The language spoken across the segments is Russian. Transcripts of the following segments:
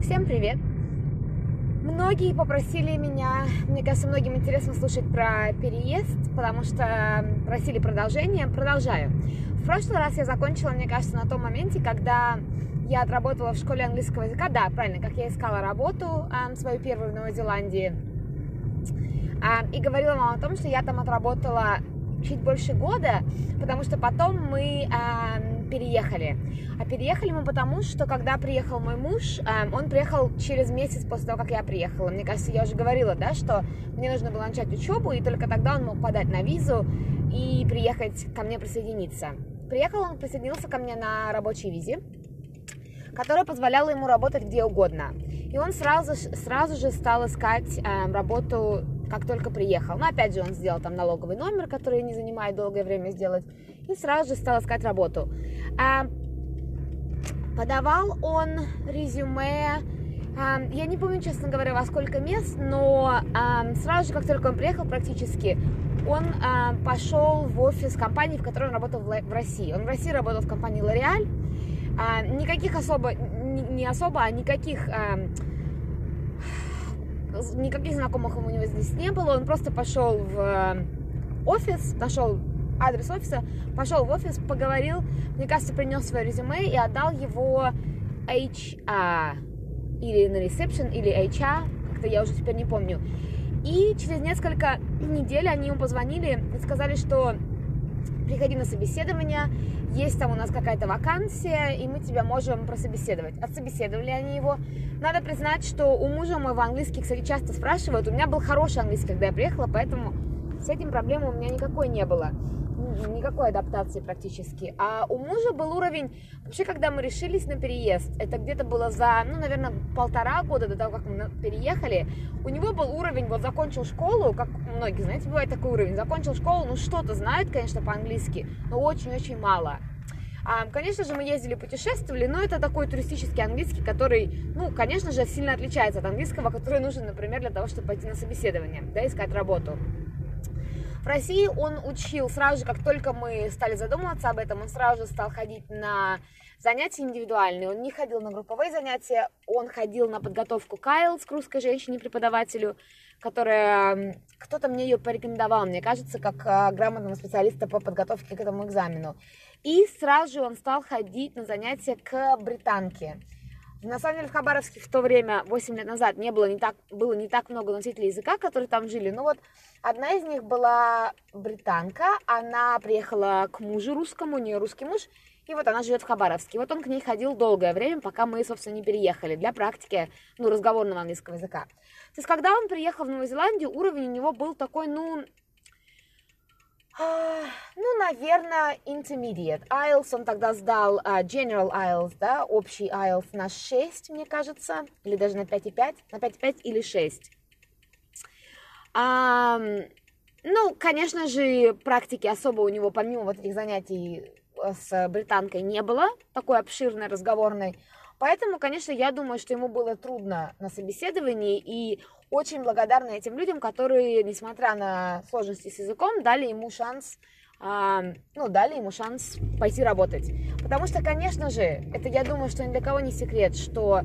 Всем привет! Многие попросили меня, мне кажется, многим интересно слушать про переезд, потому что просили продолжение. Продолжаю. В прошлый раз я закончила, мне кажется, на том моменте, когда я отработала в школе английского языка. Да, правильно, как я искала работу свою первую в Новой Зеландии. И говорила вам о том, что я там отработала чуть больше года, потому что потом мы переехали. А переехали мы потому, что когда приехал мой муж, э, он приехал через месяц после того, как я приехала. Мне кажется, я уже говорила, да, что мне нужно было начать учебу, и только тогда он мог подать на визу и приехать ко мне присоединиться. Приехал он, присоединился ко мне на рабочей визе, которая позволяла ему работать где угодно. И он сразу, сразу же стал искать э, работу как только приехал. Но опять же он сделал там налоговый номер, который не занимает долгое время сделать, и сразу же стал искать работу. А, подавал он резюме, а, я не помню, честно говоря, во сколько мест, но а, сразу же, как только он приехал практически, он а, пошел в офис компании, в которой он работал в, в России. Он в России работал в компании L'Oreal. А, никаких особо, не, особо, а никаких... А, никаких знакомых у него здесь не было, он просто пошел в э, офис, нашел адрес офиса, пошел в офис, поговорил, мне кажется, принес свое резюме и отдал его HR, или на ресепшн, или HR, как-то я уже теперь не помню. И через несколько недель они ему позвонили и сказали, что приходи на собеседование, есть там у нас какая-то вакансия, и мы тебя можем прособеседовать. Отсобеседовали они его. Надо признать, что у мужа моего английский, кстати, часто спрашивают. У меня был хороший английский, когда я приехала, поэтому с этим проблем у меня никакой не было никакой адаптации практически. А у мужа был уровень, вообще, когда мы решились на переезд, это где-то было за, ну, наверное, полтора года до того, как мы переехали, у него был уровень, вот закончил школу, как многие, знаете, бывает такой уровень, закончил школу, ну, что-то знает, конечно, по-английски, но очень-очень мало. А, конечно же, мы ездили, путешествовали, но это такой туристический английский, который, ну, конечно же, сильно отличается от английского, который нужен, например, для того, чтобы пойти на собеседование, да, искать работу. В России он учил сразу же, как только мы стали задумываться об этом, он сразу же стал ходить на занятия индивидуальные. Он не ходил на групповые занятия, он ходил на подготовку к IELTS к русской женщине-преподавателю, которая... Кто-то мне ее порекомендовал, мне кажется, как а, грамотного специалиста по подготовке к этому экзамену. И сразу же он стал ходить на занятия к британке. На самом деле в Хабаровске в то время, 8 лет назад, не было не так, было не так много носителей языка, которые там жили. Ну вот одна из них была британка, она приехала к мужу русскому, у нее русский муж, и вот она живет в Хабаровске. вот он к ней ходил долгое время, пока мы, собственно, не переехали для практики, ну, разговорного английского языка. То есть, когда он приехал в Новую Зеландию, уровень у него был такой, ну, ну, наверное, intermediate. IELTS он тогда сдал uh, General IELTS, да, общий IELTS на 6, мне кажется, или даже на 5,5, на 5,5 или 6. Um, ну, конечно же, практики особо у него, помимо вот этих занятий э, с британкой, не было такой обширной, разговорной. Поэтому, конечно, я думаю, что ему было трудно на собеседовании, и очень благодарна этим людям, которые, несмотря на сложности с языком, дали ему шанс а, ну, дали ему шанс пойти работать. Потому что, конечно же, это я думаю, что ни для кого не секрет, что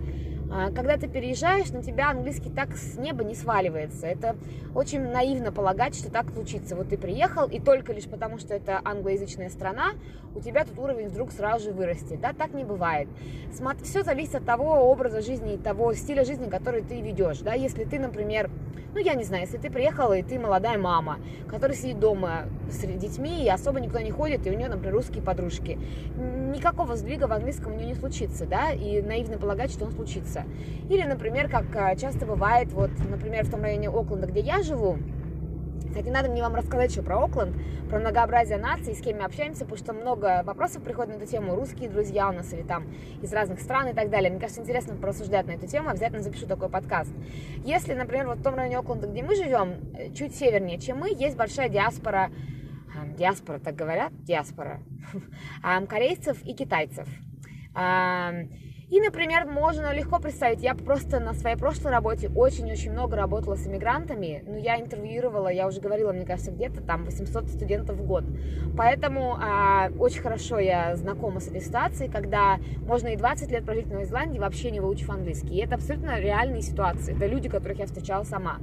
когда ты переезжаешь, на тебя английский так с неба не сваливается. Это очень наивно полагать, что так случится. Вот ты приехал, и только лишь потому, что это англоязычная страна, у тебя тут уровень вдруг сразу же вырастет. Да, так не бывает. Все зависит от того образа жизни и того стиля жизни, который ты ведешь. Да, если ты, например, ну, я не знаю, если ты приехала, и ты молодая мама, которая сидит дома с детьми, и особо никто не ходит, и у нее, например, русские подружки, никакого сдвига в английском у нее не случится, да, и наивно полагать, что он случится Или, например, как а, часто бывает, вот, например, в том районе Окленда, где я живу, кстати, надо мне вам рассказать еще про Окленд, про многообразие наций, с кем мы общаемся, потому что много вопросов приходит на эту тему. Русские друзья у нас или там из разных стран и так далее. Мне кажется, интересно порассуждать на эту тему, обязательно запишу такой подкаст. Если, например, вот в том районе Окленда, где мы живем, э, чуть севернее, чем мы, есть большая диаспора, диаспора, так говорят, диаспора, корейцев и китайцев. И, например, можно легко представить, я просто на своей прошлой работе очень-очень много работала с иммигрантами, ну, я интервьюировала, я уже говорила, мне кажется, где-то там 800 студентов в год, поэтому а, очень хорошо я знакома с этой ситуацией, когда можно и 20 лет прожить в Новой Зеландии, вообще не выучив английский, и это абсолютно реальные ситуации, это люди, которых я встречала сама,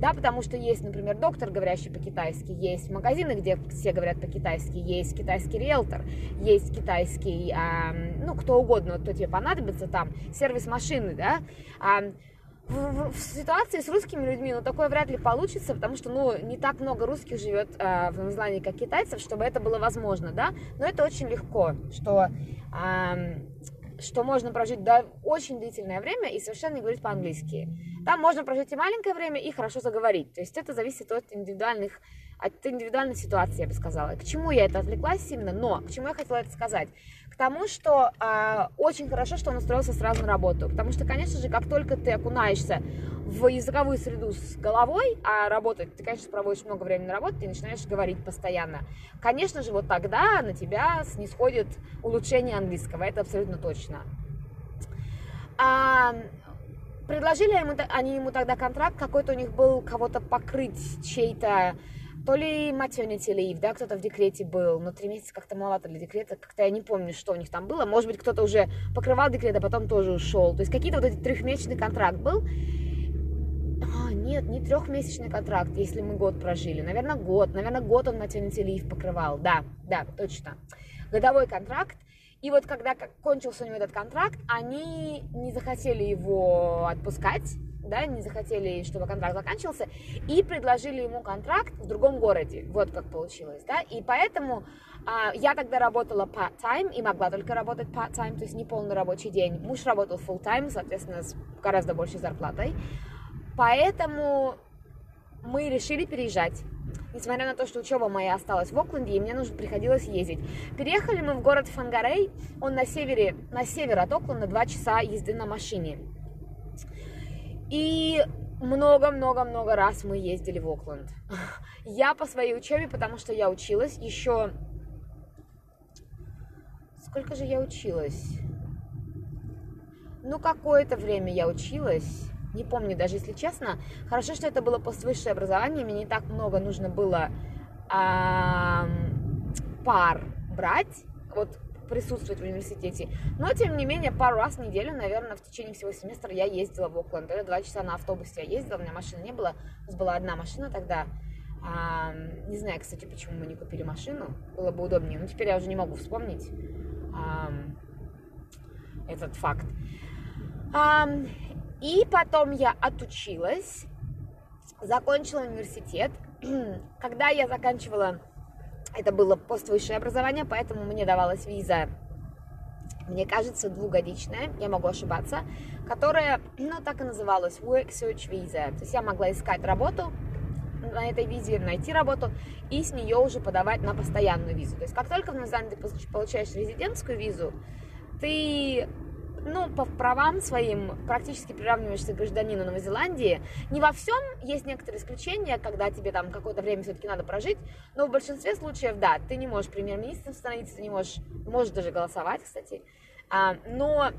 да, потому что есть, например, доктор, говорящий по-китайски, есть магазины, где все говорят по-китайски, есть китайский риэлтор, есть китайский, а, ну, кто угодно, кто тебе понадобится, там, сервис машины, да, а, в, в, в ситуации с русскими людьми, ну, такое вряд ли получится, потому что, ну, не так много русских живет э, в Новой Зеландии, как китайцев, чтобы это было возможно, да, но это очень легко, что э, что можно прожить да, очень длительное время и совершенно не говорить по-английски. Там можно прожить и маленькое время, и хорошо заговорить. То есть это зависит от индивидуальных от индивидуальной ситуации, я бы сказала. К чему я это отвлеклась именно, но к чему я хотела это сказать? К тому, что э, очень хорошо, что он устроился сразу на работу. Потому что, конечно же, как только ты окунаешься в языковую среду с головой, а работать, ты, конечно, проводишь много времени на работе, ты начинаешь говорить постоянно. Конечно же, вот тогда на тебя снисходит улучшение английского, это абсолютно точно. А, предложили ему, они ему тогда контракт, какой-то у них был кого-то покрыть чей-то то ли maternity leave, да, кто-то в декрете был, но три месяца как-то маловато для декрета, как-то я не помню, что у них там было, может быть, кто-то уже покрывал декрет, а потом тоже ушел, то есть какие-то вот эти трехмесячный контракт был, а, нет, не трехмесячный контракт, если мы год прожили. Наверное, год. Наверное, год он maternity leave покрывал. Да, да, точно. Годовой контракт. И вот когда кончился у него этот контракт, они не захотели его отпускать, да, не захотели, чтобы контракт заканчивался, и предложили ему контракт в другом городе. Вот как получилось, да. И поэтому а, я тогда работала part-time и могла только работать part-time, то есть не полный рабочий день. Муж работал full-time, соответственно, с гораздо большей зарплатой. Поэтому мы решили переезжать. Несмотря на то, что учеба моя осталась в Окленде, и мне нужно приходилось ездить. Переехали мы в город Фангарей, он на севере, на север от Окленда, два часа езды на машине. И много-много-много раз мы ездили в Окленд. Я по своей учебе, потому что я училась еще... Сколько же я училась? Ну, какое-то время я училась не помню даже, если честно. Хорошо, что это было поствысшее образование, мне не так много нужно было пар брать, вот присутствовать в университете. Но, тем не менее, пару раз в неделю, наверное, в течение всего семестра я ездила в Окленд. Это два часа на автобусе я ездила, у меня машины не было. У нас была одна машина тогда. А, не знаю, кстати, почему мы не купили машину. Было бы удобнее. Но теперь я уже не могу вспомнить а, этот факт. А, и потом я отучилась, закончила университет. Когда я заканчивала, это было поствысшее образование, поэтому мне давалась виза, мне кажется, двухгодичная, я могу ошибаться, которая, ну, так и называлась, Work Search Visa. То есть я могла искать работу на этой визе, найти работу и с нее уже подавать на постоянную визу. То есть как только в Новой получаешь резидентскую визу, ты ну, по правам своим практически приравниваешься к гражданину Новой Зеландии. Не во всем есть некоторые исключения, когда тебе там какое-то время все-таки надо прожить, но в большинстве случаев, да, ты не можешь премьер-министром становиться, ты не можешь, можешь даже голосовать, кстати, а, но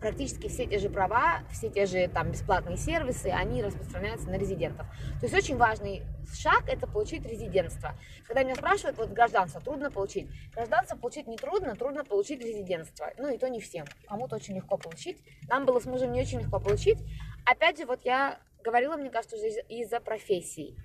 практически все те же права, все те же там бесплатные сервисы, они распространяются на резидентов. То есть очень важный шаг – это получить резидентство. Когда меня спрашивают, вот гражданство трудно получить. Гражданство получить не трудно, трудно получить резидентство. Ну и то не всем. Кому-то очень легко получить. Нам было с мужем не очень легко получить. Опять же, вот я говорила, мне кажется, уже из-за профессий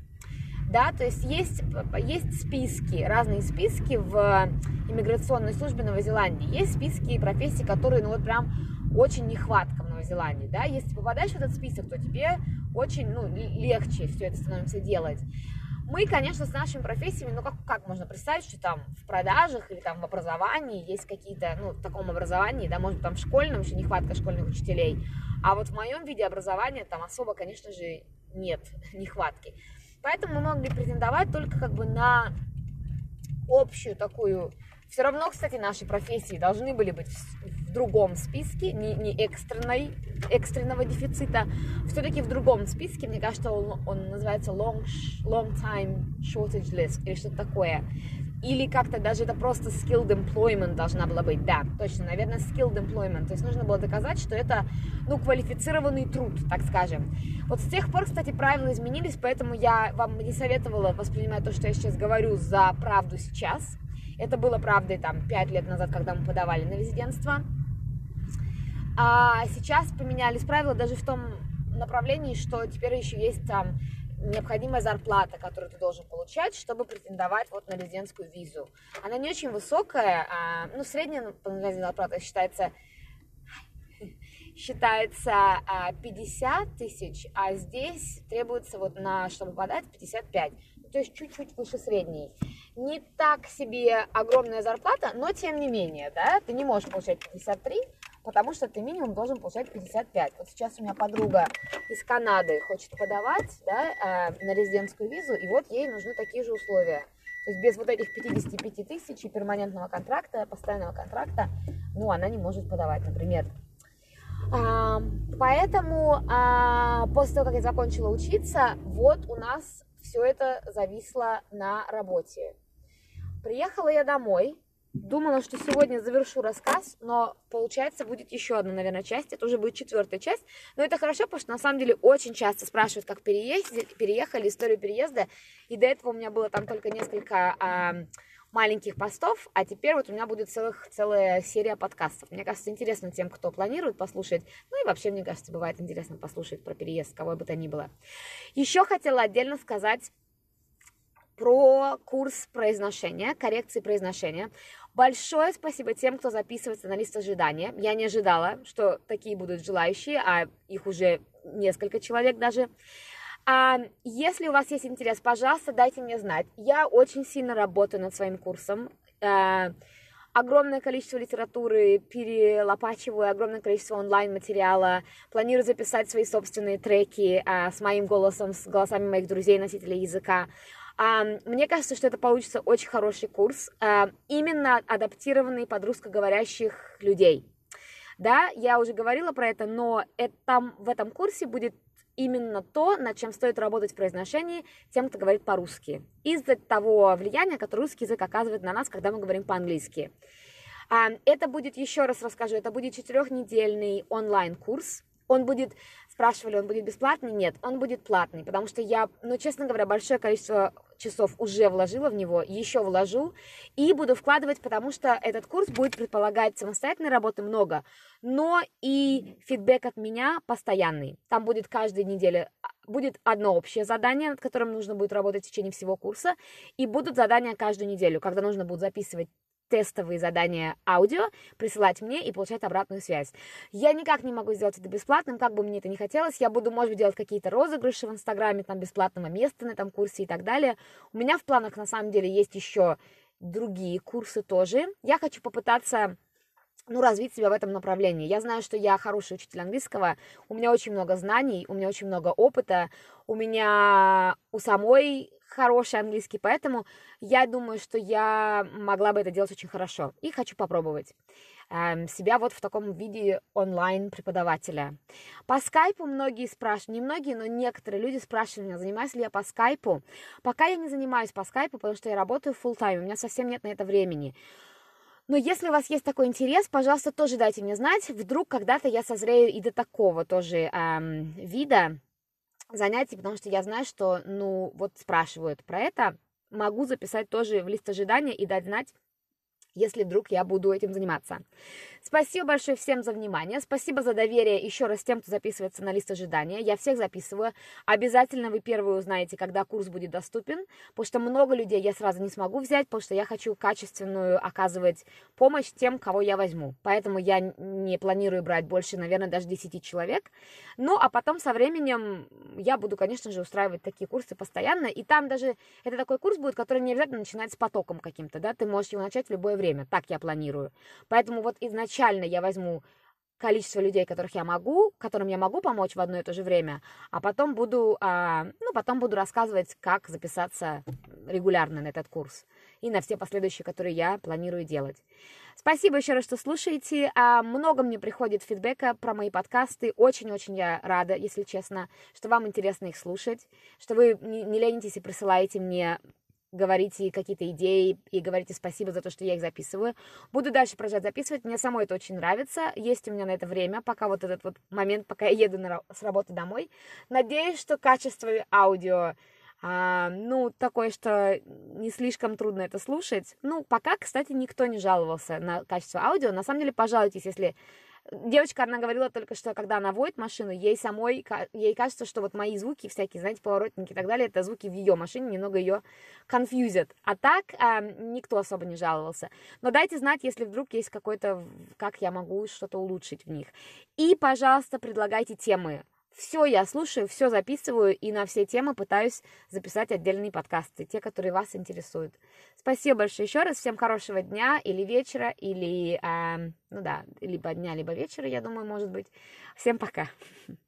да, то есть есть, есть списки, разные списки в иммиграционной службе Новой Зеландии, есть списки профессий, которые, ну вот прям очень нехватка в Новой Зеландии, да, если ты попадаешь в этот список, то тебе очень, ну, легче все это становится делать. Мы, конечно, с нашими профессиями, ну, как, как можно представить, что там в продажах или там в образовании есть какие-то, ну, в таком образовании, да, может там в школьном еще нехватка школьных учителей, а вот в моем виде образования там особо, конечно же, нет нехватки. Поэтому мы могли претендовать только как бы на общую такую... Все равно, кстати, наши профессии должны были быть в другом списке, не, не экстренной, экстренного дефицита, все-таки в другом списке, мне кажется, он, он называется long, long Time Shortage List или что-то такое. или как-то даже это просто skilled employment должна была быть. Да, точно, наверное, skilled employment. То есть нужно было доказать, что это, ну, квалифицированный труд, так скажем. Вот с тех пор, кстати, правила изменились, поэтому я вам не советовала воспринимать то, что я сейчас говорю, за правду сейчас. Это было правдой там пять лет назад, когда мы подавали на резидентство. А сейчас поменялись правила даже в том направлении, что теперь еще есть там необходимая зарплата, которую ты должен получать, чтобы претендовать вот на резидентскую визу. Она не очень высокая, а, ну, средняя ну, зарплата считается считается 50 а, тысяч, а здесь требуется вот на, чтобы подать, 55. То есть чуть-чуть выше средней. Не так себе огромная зарплата, но тем не менее, да, ты не можешь получать 53, потому что ты минимум должен получать 55. Вот сейчас у меня подруга из Канады хочет подавать да, э, на резидентскую визу, и вот ей нужны такие же условия. То есть без вот этих 55 тысяч и перманентного контракта, постоянного контракта, ну, она не может подавать, например. А, поэтому а, после того, как я закончила учиться, вот у нас все это зависло на работе. Приехала я домой, Думала, что сегодня завершу рассказ, но получается будет еще одна, наверное, часть. Это уже будет четвертая часть. Но это хорошо, потому что на самом деле очень часто спрашивают, как переездили, переехали, историю переезда. И до этого у меня было там только несколько а, маленьких постов, а теперь вот у меня будет целых, целая серия подкастов. Мне кажется, интересно тем, кто планирует послушать. Ну и вообще, мне кажется, бывает интересно послушать про переезд, кого бы то ни было. Еще хотела отдельно сказать про курс произношения, коррекции произношения. Большое спасибо тем, кто записывается на лист ожидания. Я не ожидала, что такие будут желающие, а их уже несколько человек даже. А, если у вас есть интерес, пожалуйста, дайте мне знать. Я очень сильно работаю над своим курсом. А, огромное количество литературы перелопачиваю, огромное количество онлайн-материала. Планирую записать свои собственные треки а, с моим голосом, с голосами моих друзей, носителей языка. Мне кажется, что это получится очень хороший курс, именно адаптированный под русскоговорящих людей. Да, я уже говорила про это, но это, в этом курсе будет именно то, над чем стоит работать в произношении тем, кто говорит по-русски. Из-за того влияния, которое русский язык оказывает на нас, когда мы говорим по-английски. Это будет, еще раз расскажу, это будет четырехнедельный онлайн-курс. Он будет спрашивали, он будет бесплатный? Нет, он будет платный, потому что я, ну, честно говоря, большое количество часов уже вложила в него, еще вложу и буду вкладывать, потому что этот курс будет предполагать самостоятельной работы много, но и фидбэк от меня постоянный. Там будет каждой неделе а, будет одно общее задание, над которым нужно будет работать в течение всего курса, и будут задания каждую неделю, когда нужно будет записывать тестовые задания аудио, присылать мне и получать обратную связь. Я никак не могу сделать это бесплатным, как бы мне это ни хотелось. Я буду, может быть, делать какие-то розыгрыши в Инстаграме, там, бесплатного места на этом курсе и так далее. У меня в планах, на самом деле, есть еще другие курсы тоже. Я хочу попытаться ну, развить себя в этом направлении. Я знаю, что я хороший учитель английского, у меня очень много знаний, у меня очень много опыта, у меня у самой хороший английский, поэтому я думаю, что я могла бы это делать очень хорошо и хочу попробовать эм, себя вот в таком виде онлайн-преподавателя. По скайпу многие спрашивают, не многие, но некоторые люди спрашивают меня, занимаюсь ли я по скайпу. Пока я не занимаюсь по скайпу, потому что я работаю full time, у меня совсем нет на это времени. Но если у вас есть такой интерес, пожалуйста, тоже дайте мне знать. Вдруг когда-то я созрею и до такого тоже эм, вида занятий, потому что я знаю, что, ну, вот спрашивают про это, могу записать тоже в лист ожидания и дать знать, если вдруг я буду этим заниматься. Спасибо большое всем за внимание. Спасибо за доверие еще раз тем, кто записывается на лист ожидания. Я всех записываю. Обязательно вы первые узнаете, когда курс будет доступен, потому что много людей я сразу не смогу взять, потому что я хочу качественную оказывать помощь тем, кого я возьму. Поэтому я не планирую брать больше, наверное, даже 10 человек. Ну, а потом со временем я буду, конечно же, устраивать такие курсы постоянно. И там даже это такой курс будет, который не обязательно начинать с потоком каким-то, да, ты можешь его начать в любое время. Так я планирую. Поэтому вот изначально я возьму количество людей, которых я могу, которым я могу помочь в одно и то же время, а потом буду, а, ну, потом буду рассказывать, как записаться регулярно на этот курс и на все последующие, которые я планирую делать. Спасибо еще раз, что слушаете. А, много мне приходит фидбэка про мои подкасты. Очень-очень я рада, если честно, что вам интересно их слушать, что вы не ленитесь и присылаете мне говорите какие-то идеи и говорите спасибо за то, что я их записываю. Буду дальше продолжать записывать, мне самой это очень нравится, есть у меня на это время, пока вот этот вот момент, пока я еду на, с работы домой. Надеюсь, что качество аудио а, ну, такое, что не слишком трудно это слушать. Ну, пока, кстати, никто не жаловался на качество аудио. На самом деле, пожалуйтесь, если Девочка, она говорила только, что когда она водит машину, ей самой, ей кажется, что вот мои звуки всякие, знаете, поворотники и так далее, это звуки в ее машине, немного ее конфьюзят. А так э, никто особо не жаловался. Но дайте знать, если вдруг есть какой-то, как я могу что-то улучшить в них. И, пожалуйста, предлагайте темы все я слушаю, все записываю и на все темы пытаюсь записать отдельные подкасты, те, которые вас интересуют. Спасибо большое еще раз, всем хорошего дня или вечера, или, э, ну да, либо дня, либо вечера, я думаю, может быть. Всем пока.